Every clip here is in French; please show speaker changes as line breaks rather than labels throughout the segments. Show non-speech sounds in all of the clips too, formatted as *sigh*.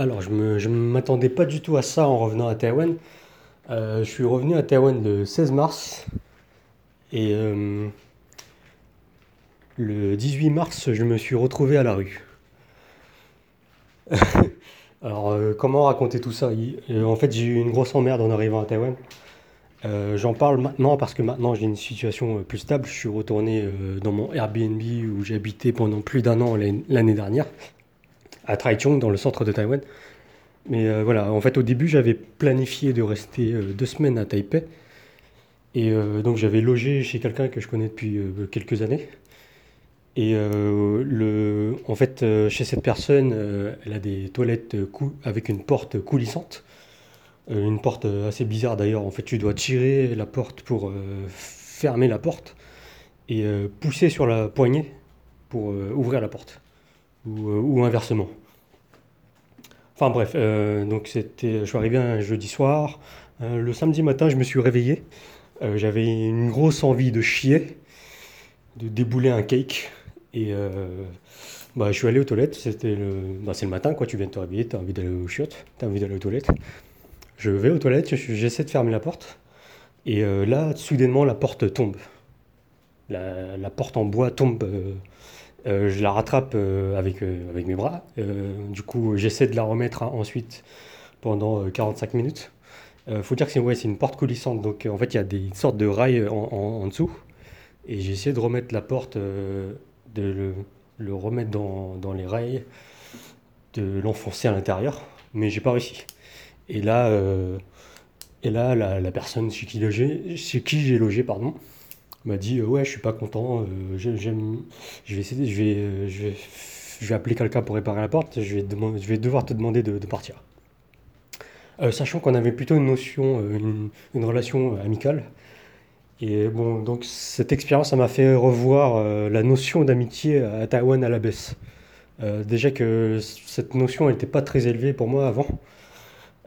Alors, je je m'attendais pas du tout à ça en revenant à Taïwan. Euh, je suis revenu à Taïwan le 16 mars et euh, le 18 mars, je me suis retrouvé à la rue. *laughs* Alors, euh, comment raconter tout ça? En fait, j'ai eu une grosse emmerde en arrivant à Taïwan. J'en parle maintenant parce que maintenant j'ai une situation plus stable. Je suis retourné dans mon Airbnb où habité pendant plus d'un an l'année dernière, à Taichung, dans le centre de Taïwan. Mais euh, voilà, en fait, au début, j'avais planifié de rester euh, deux semaines à Taipei. Et euh, donc, j'avais logé chez quelqu'un que je connais depuis quelques années. Et le, en fait, chez cette personne, elle a des toilettes avec une porte coulissante. Une porte assez bizarre d'ailleurs. En fait, tu dois tirer la porte pour fermer la porte et pousser sur la poignée pour ouvrir la porte. Ou inversement. Enfin bref, euh, donc c'était, je suis arrivé un jeudi soir. Euh, le samedi matin, je me suis réveillé. Euh, j'avais une grosse envie de chier, de débouler un cake. Et bah, je suis allé aux toilettes. C'était bah, c'est le matin, quoi. Tu viens de te réveiller, tu as envie d'aller aux chiottes, tu as envie d'aller aux toilettes. Je vais aux toilettes, je- j'essaie de fermer la porte. Et là, soudainement, la porte tombe. La porte en bois tombe. Euh, je la rattrape euh, avec, euh, avec mes bras. Du coup, j'essaie de la remettre hein, ensuite pendant euh, 45 minutes. Euh, faut dire que c'est ouais, une porte coulissante, donc en fait il y a des sortes de rails en, dessous. Et j'ai essayé de remettre la porte, de le, remettre dans, dans les rails, de l'enfoncer à l'intérieur, mais j'ai pas réussi. Et là, et là la, personne chez qui, chez qui j'ai logé pardon, m'a dit euh, ouais je suis pas content, euh, j'ai- j'aime, je vais essayer, je vais, euh, je vais, je vais appeler quelqu'un pour réparer la porte, je vais, je vais devoir te demander de de partir. Sachant qu'on avait plutôt une notion, une, une relation amicale. Et bon, donc cette expérience, ça m'a fait revoir la notion d'amitié à Taïwan à la baisse. Déjà que cette notion, n'était pas très élevée pour moi avant.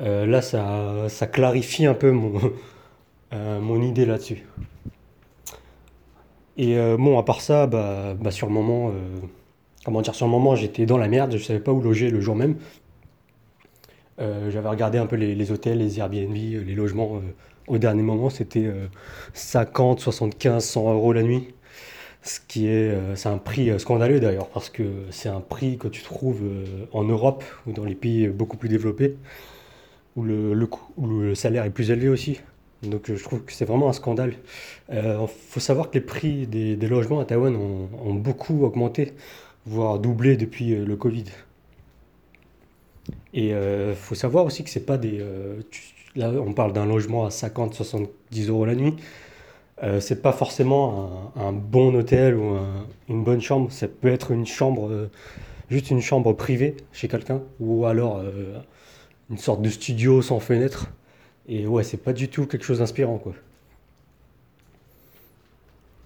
Là, ça, ça clarifie un peu mon, mon idée là-dessus. Et euh, bon, à part ça, bah, bah, sur le moment, euh, comment dire, sur le moment, j'étais dans la merde, je savais pas où loger le jour même. Euh, j'avais regardé un peu les, hôtels, les Airbnb, les logements. au dernier moment, c'était euh, 50, 75, 100 euros la nuit. Ce qui est, c'est un prix scandaleux d'ailleurs, parce que c'est un prix que tu trouves en Europe ou dans les pays beaucoup plus développés, où le salaire est plus élevé aussi. Donc euh, je trouve que c'est vraiment un scandale. Il faut savoir que les prix des, logements à Taïwan ont, beaucoup augmenté, voire doublé depuis euh, le Covid. Et il faut savoir aussi que c'est pas des. euh, là, on parle d'un logement à 50, 70 euros la nuit. Euh, c'est pas forcément un, bon hôtel ou un- une bonne chambre. Ça peut être une chambre, euh, juste une chambre privée chez quelqu'un, ou alors euh, une sorte de studio sans fenêtre. Et ouais, c'est pas du tout quelque chose d'inspirant, quoi.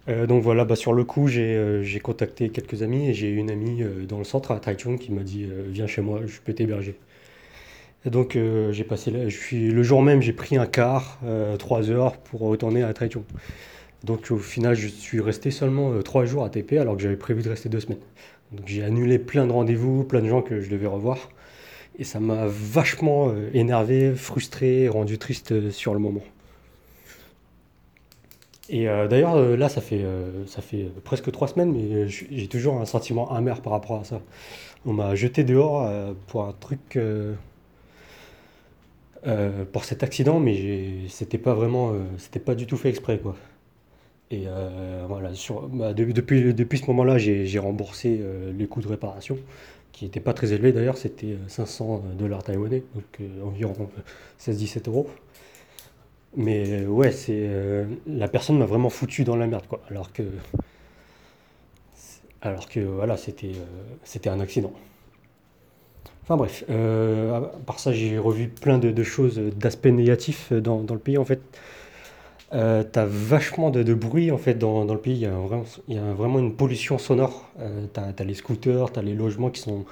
Euh, donc voilà, bah sur le coup, j'ai euh, j'ai contacté quelques amis et j'ai une amie euh, dans le centre à Taichung qui m'a dit Viens chez moi, je peux t'héberger. Donc j'ai passé le jour même, j'ai pris un car, trois heures pour retourner à Taichung. Donc au final, je suis resté seulement trois jours à TP alors que j'avais prévu de rester deux semaines. Donc j'ai annulé plein de rendez-vous, plein de gens que je devais revoir. Et ça m'a vachement euh, énervé, frustré, rendu triste euh, sur le moment. Et euh, d'ailleurs, là, ça fait, presque trois semaines, mais j'ai toujours un sentiment amer par rapport à ça. On m'a jeté dehors pour un truc, pour cet accident, mais c'était pas vraiment, c'était pas du tout fait exprès, quoi. Et euh, voilà, bah, de- depuis, ce moment-là, j'ai remboursé euh, les coûts de réparation, qui n'étaient pas très élevés d'ailleurs, c'était euh, 500 dollars taïwanais, donc euh, environ 16-17 euros. Mais euh, ouais, c'est euh, la personne m'a vraiment foutu dans la merde, quoi. Alors que, alors que voilà, c'était euh, un accident. Enfin bref, euh, à part ça, j'ai revu plein de, choses, euh, d'aspects négatifs euh, dans le pays en fait. Euh, t'as vachement de, bruit en fait dans, dans le pays. Il y a vraiment, une pollution sonore. Euh, t'as, t'as les scooters, t'as les logements qui sont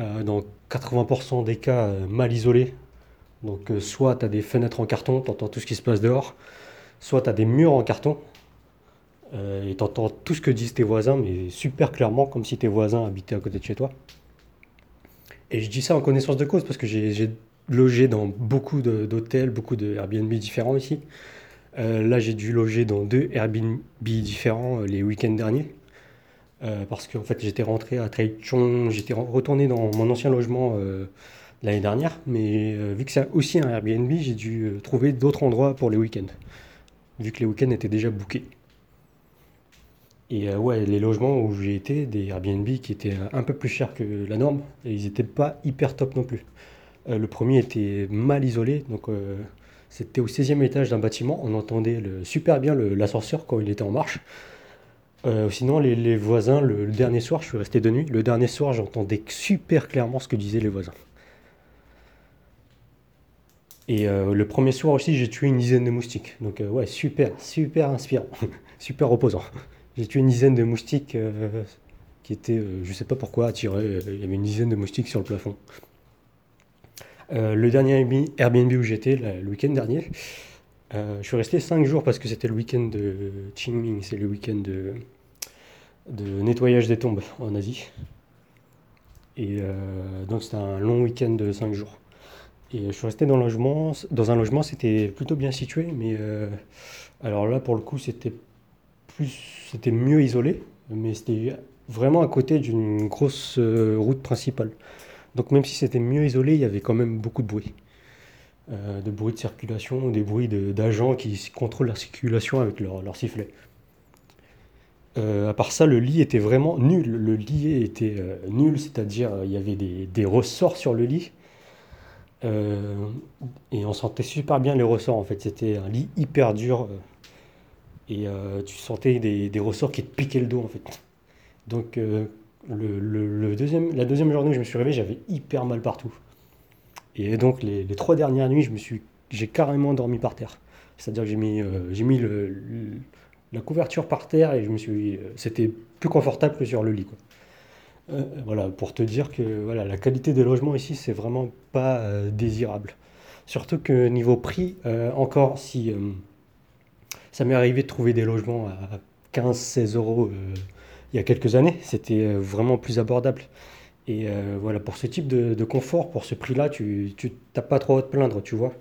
euh, dans 80% des cas euh, mal isolés. Donc euh, soit t'as des fenêtres en carton, t'entends tout ce qui se passe dehors, soit t'as des murs en carton et t'entends tout ce que disent tes voisins, mais super clairement, comme si tes voisins habitaient à côté de chez toi. Et je dis ça en connaissance de cause parce que j'ai logé dans beaucoup d'hôtels, beaucoup de Airbnb différents ici. Euh, là, j'ai dû loger dans deux Airbnb différents euh, les week-ends derniers. Euh, parce qu'en fait, j'étais rentré à Taichung, j'étais re- retourné dans mon ancien logement l'année dernière. Mais vu que c'est aussi un Airbnb, j'ai dû trouver d'autres endroits pour les week-ends. Vu que les week-ends étaient déjà bookés. Et ouais, les logements où j'ai été, des Airbnb qui étaient un peu plus chers que la norme, et ils n'étaient pas hyper top non plus. Le premier était mal isolé, donc c'était au seizième étage d'un bâtiment, on entendait super bien l'ascenseur quand il était en marche. Euh, sinon, les, voisins, le, dernier soir, je suis resté de nuit, le dernier soir, j'entendais super clairement ce que disaient les voisins. Et euh, le premier soir aussi, j'ai tué une dizaine de moustiques. Donc euh, ouais, super, super inspirant, *laughs* super reposant. J'ai tué une dizaine de moustiques qui étaient, je sais pas pourquoi, attirés. Il y avait une dizaine de moustiques sur le plafond. Euh, le dernier Airbnb où j'étais, le week-end dernier, euh, je suis resté 5 jours parce que c'était le week-end de Qingming, c'est le week-end de, nettoyage des tombes en Asie. Et euh, donc c'était un long week-end de 5 jours. Et je suis resté dans, logement, dans un logement, c'était plutôt bien situé, mais alors là pour le coup c'était plus, c'était mieux isolé, mais c'était vraiment à côté d'une grosse route principale. Donc même si c'était mieux isolé, il y avait quand même beaucoup de bruit. Euh, de bruit de circulation, des bruits d'agents qui contrôlent la circulation avec leur, leur sifflet. Euh, à part ça, le lit était vraiment nul. Le lit était euh, nul, c'est-à-dire il y avait des, des ressorts sur le lit. et on sentait super bien les ressorts en fait. C'était un lit hyper dur. et tu sentais des, des ressorts qui te piquaient le dos en fait. Donc le, deuxième, la deuxième journée où je me suis réveillé, j'avais hyper mal partout. Et donc les, trois dernières nuits, je me suis, j'ai carrément dormi par terre. C'est-à-dire que j'ai mis, euh, j'ai mis le- la couverture par terre et je me suis, euh, c'était plus confortable que sur le lit. Euh, voilà, pour te dire que voilà, la qualité des logements ici, c'est vraiment pas désirable. Surtout que niveau prix, encore si ça m'est arrivé de trouver des logements à 15-16 euros il y a quelques années, c'était euh, vraiment plus abordable. Et euh, voilà, pour ce type de, confort, pour ce prix-là, tu, t'as pas trop à te plaindre, tu vois.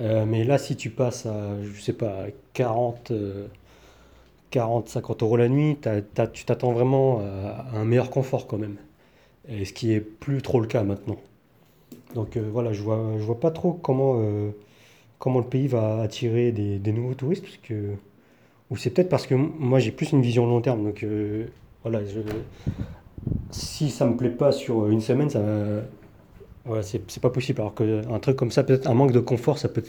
Euh, mais là, si tu passes à, je sais pas, 40, euh, 40, 50 euros la nuit, tu t'attends vraiment à, un meilleur confort quand même. Et ce qui est plus trop le cas maintenant. Donc voilà, je vois, je vois pas trop comment, comment le pays va attirer des, nouveaux touristes, que, ou c'est peut-être parce que moi j'ai plus une vision long terme. Donc voilà, si ça me plaît pas sur une semaine, c'est pas possible. Alors qu'un truc comme ça, peut-être un manque de confort, ça peut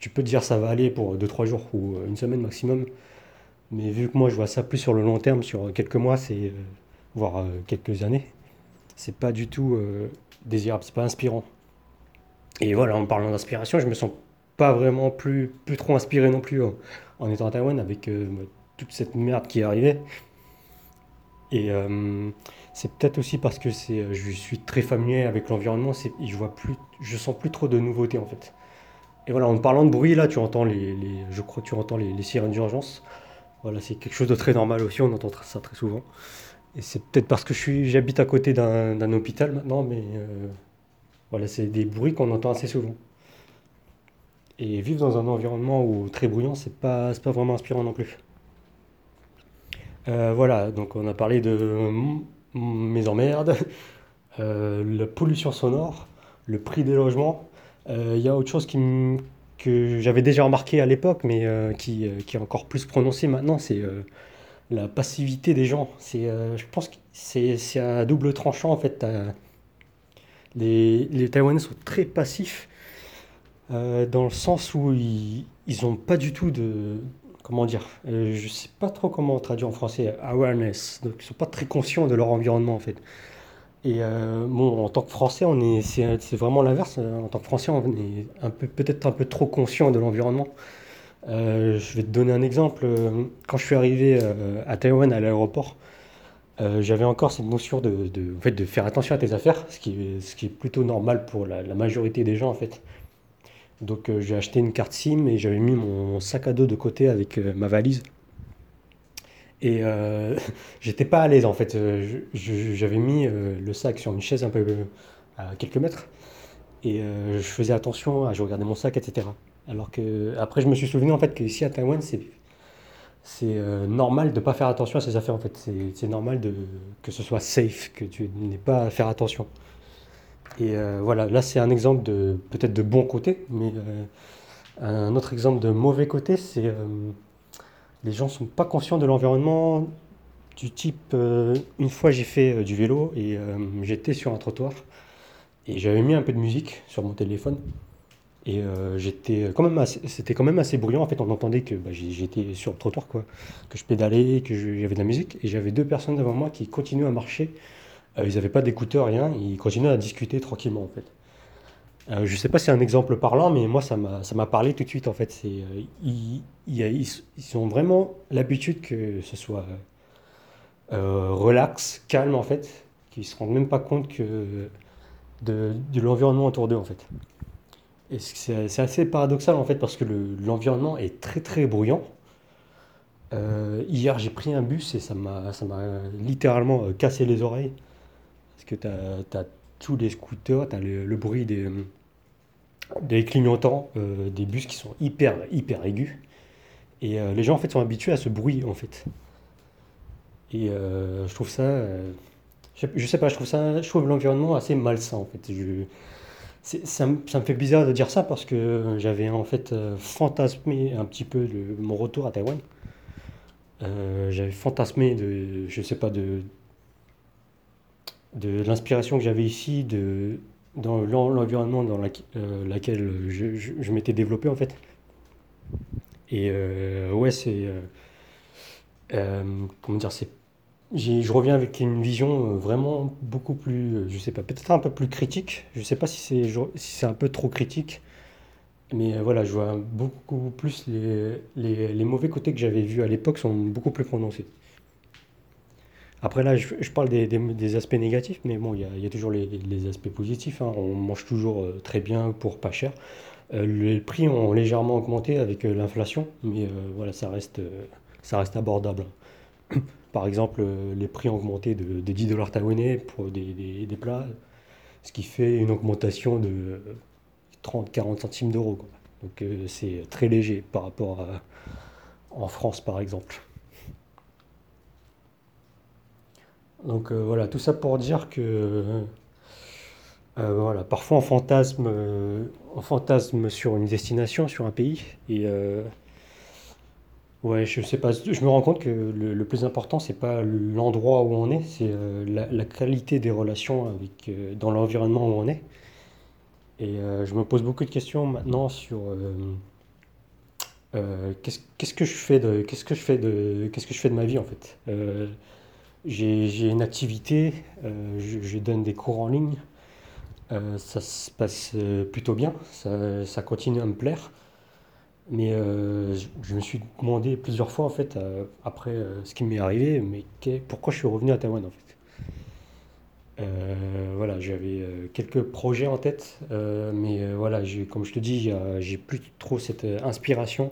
tu peux te dire ça va aller pour deux trois jours ou une semaine maximum. Mais vu que moi je vois ça plus sur le long terme, sur quelques mois, c'est euh, voire euh, quelques années, c'est pas du tout euh, désirable, c'est pas inspirant. Et voilà, en parlant d'inspiration, je me sens pas vraiment plus, plus trop inspiré non plus en, étant à Taïwan avec toute cette merde qui est arrivée. Et euh, c'est peut-être aussi parce que euh, je suis très familier avec l'environnement, je vois plus, je sens plus trop de nouveautés en fait. Et voilà, en parlant de bruit, là, tu entends les, je crois tu entends les, sirènes d'urgence. Voilà, c'est quelque chose de très normal aussi, on entend ça très souvent. Et c'est peut-être parce que j'habite à côté d'un, d'un hôpital maintenant, mais euh, voilà, c'est des bruits qu'on entend assez souvent. Et vivre dans un environnement où très bruyant, c'est pas, c'est pas vraiment inspirant non plus. Euh, voilà, donc on a parlé de mes emmerdes, euh, la pollution sonore, le prix des logements. Euh, Il y a autre chose que j'avais déjà remarqué à l'époque, mais euh, qui, euh, est encore plus prononcé maintenant, c'est euh, la passivité des gens. Euh, je pense que c'est à double tranchant en fait. Les, Taïwanais sont très passifs euh, dans le sens où ils, ils ont pas du tout de, comment dire, euh, je sais pas trop comment traduire en français, awareness. Donc ils sont pas très conscients de leur environnement en fait. Et euh, bon, en tant que Français, on est, c'est, vraiment l'inverse. En tant que Français, on est peu, peut-être un peu trop conscient de l'environnement. Euh, je vais te donner un exemple. Quand je suis arrivé euh, à Taïwan à l'aéroport, j'avais encore cette notion de, en fait, de faire attention à tes affaires, ce qui est, ce qui est plutôt normal pour la majorité des gens en fait. Donc euh, j'ai acheté une carte SIM et j'avais mis mon sac à dos de côté avec euh, ma valise. Et euh, *laughs* j'étais pas à l'aise en fait. J'avais mis le sac sur une chaise un peu, à quelques mètres. Et je faisais attention, à, je regardais mon sac, etc. Alors que après, je me suis souvenu en fait qu'ici à Taïwan, c'est normal de ne pas faire attention à ses affaires en fait. C'est normal de, que ce soit safe, que tu n'aies pas à faire attention. Et voilà, là c'est un exemple de peut-être de bon côté, mais un autre exemple de mauvais côté, c'est les gens sont pas conscients de l'environnement du type euh, une fois j'ai fait euh, du vélo et euh, j'étais sur un trottoir et j'avais mis un peu de musique sur mon téléphone et j'étais quand même c'était quand même assez bruyant. En fait on entendait que bah, j'étais sur le trottoir quoi que je pédalais que j'avais de la musique et j'avais deux personnes devant moi qui continuaient à marcher ils n'avaient pas d'écouteurs rien ils continuaient à discuter tranquillement en fait euh, je ne sais pas si c'est un exemple parlant, mais moi, ça m'a parlé tout de suite, en fait. Euh, ils, ils, ont vraiment l'habitude que ce soit euh, relax, calme, en fait, qu'ils ne se rendent même pas compte que de, de l'environnement autour d'eux, en fait. C'est assez paradoxal, en fait, parce que l'environnement est très, très bruyant. hier, j'ai pris un bus et ça m'a littéralement cassé les oreilles. Parce que tu as tous les scooters, tu as le, bruit des, des clignotants, euh, des bus qui sont hyper, hyper aigus. Et euh, les gens en fait sont habitués à ce bruit en fait. Et euh, je trouve ça, je, sais pas, je trouve ça, je trouve l'environnement assez malsain en fait. Ça, ça, me fait bizarre de dire ça parce que j'avais en fait fantasmé un petit peu mon retour à Taïwan. j'avais fantasmé de, je sais pas, de, de l'inspiration que j'avais ici, de, dans l'environnement dans euh, laquelle je, m'étais développé en fait. Et euh, ouais, c'est. Euh, comment dire c'est, Je reviens avec une vision vraiment beaucoup plus. Je sais pas, peut-être un peu plus critique. Je sais pas si c'est si c'est un peu trop critique. Mais voilà, je vois beaucoup plus les, les, les mauvais côtés que j'avais vus à l'époque sont beaucoup plus prononcés. Après là, je, parle des, aspects négatifs, mais bon, il y a, toujours les, aspects positifs. Hein. On mange toujours euh, très bien pour pas cher. Euh, les prix ont légèrement augmenté avec euh, l'inflation, mais voilà, ça reste, ça reste abordable. *coughs* Par exemple, les prix ont augmenté de, 10 dollars taïwanais pour des, plats, ce qui fait une augmentation de 30-40 centimes d'euros. Donc c'est très léger par rapport à en France, par exemple. Donc euh, voilà, tout ça pour dire que euh, voilà, parfois on fantasme, euh, on fantasme sur une destination, sur un pays. Et ouais, je sais pas, je me rends compte que le, plus important, c'est pas l'endroit où on est, c'est la, qualité des relations dans l'environnement où on est. Et je me pose beaucoup de questions maintenant sur qu'est-ce que je fais de ma vie en fait. J'ai une activité, euh, je, donne des cours en ligne. Euh, ça se passe euh, plutôt bien, ça, continue à me plaire. Mais je, me suis demandé plusieurs fois, en fait, après ce qui m'est arrivé, mais pourquoi je suis revenu à Taïwan, en fait? voilà, j'avais quelques projets en tête, mais voilà, comme je te dis, j'ai plus trop cette inspiration.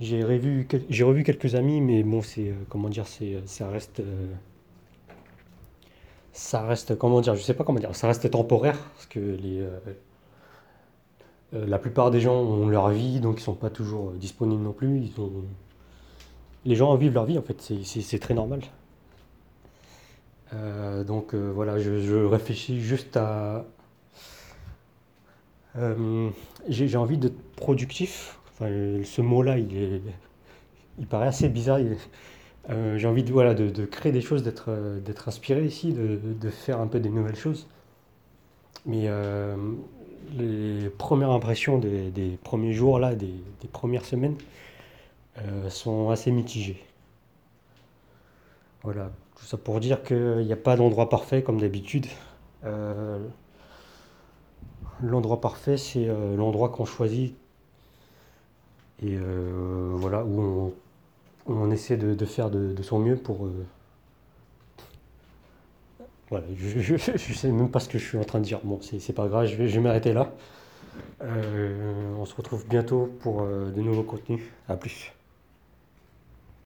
J'ai revu, j'ai revu quelques amis, mais bon, c'est, euh, comment dire, c'est, euh, ça reste, euh, ça reste, comment dire, je sais pas comment dire, ça reste temporaire, parce que les, la plupart des gens ont leur vie, donc ils sont pas toujours disponibles non plus. Ils les gens vivent leur vie, en fait, c'est, très normal. donc voilà, je, réfléchis juste à... j'ai envie d'être productif ce mot-là, il, il paraît assez bizarre. Euh, j'ai envie de, voilà, de, créer des choses, d'être, euh, d'être inspiré ici, de, faire un peu des nouvelles choses. Mais euh, les premières impressions des, premiers jours, là, des, premières semaines, sont assez mitigées. Voilà, tout ça pour dire qu'il n'y a pas d'endroit parfait comme d'habitude. l'endroit parfait, c'est l'endroit qu'on choisit et euh, voilà, où on, essaie de, faire de, son mieux pour. Euh, voilà, je, ne sais même pas ce que je suis en train de dire. Bon, c'est pas grave, je vais, je vais m'arrêter là. Euh, on se retrouve bientôt pour de nouveaux contenus. À plus.